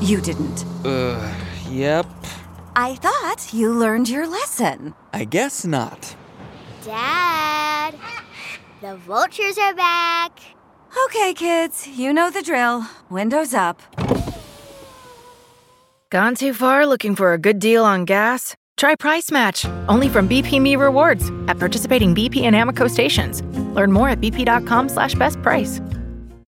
You didn't. Uh, yep. I thought you learned your lesson. I guess not. Dad, the vultures are back. Okay, kids, you know the drill. Windows up. Gone too far looking for a good deal on gas? Try Price Match, only from BP Me Rewards at participating BP and Amoco stations. Learn more at bp.com slash best price.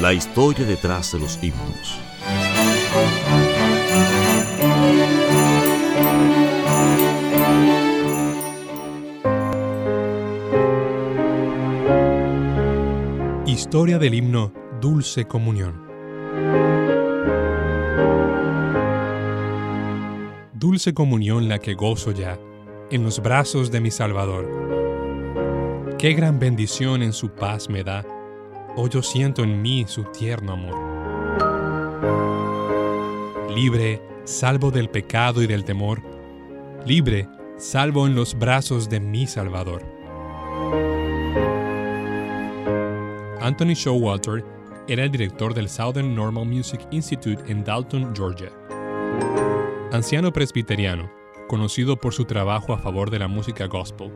La historia detrás de los himnos. Historia del himno Dulce Comunión. Dulce comunión la que gozo ya en los brazos de mi Salvador. Qué gran bendición en su paz me da oh yo siento en mí su tierno amor. Libre, salvo del pecado y del temor, libre, salvo en los brazos de mi Salvador. Anthony Showalter era el director del Southern Normal Music Institute en Dalton, Georgia. Anciano presbiteriano, conocido por su trabajo a favor de la música gospel,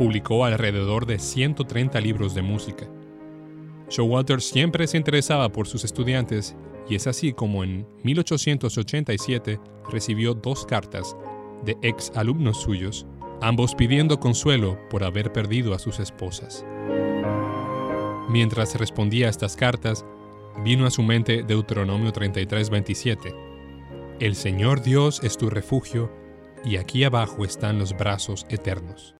publicó alrededor de 130 libros de música. Showalter siempre se interesaba por sus estudiantes y es así como en 1887 recibió dos cartas de ex alumnos suyos, ambos pidiendo consuelo por haber perdido a sus esposas. Mientras respondía a estas cartas, vino a su mente Deuteronomio 33:27. El Señor Dios es tu refugio, y aquí abajo están los brazos eternos.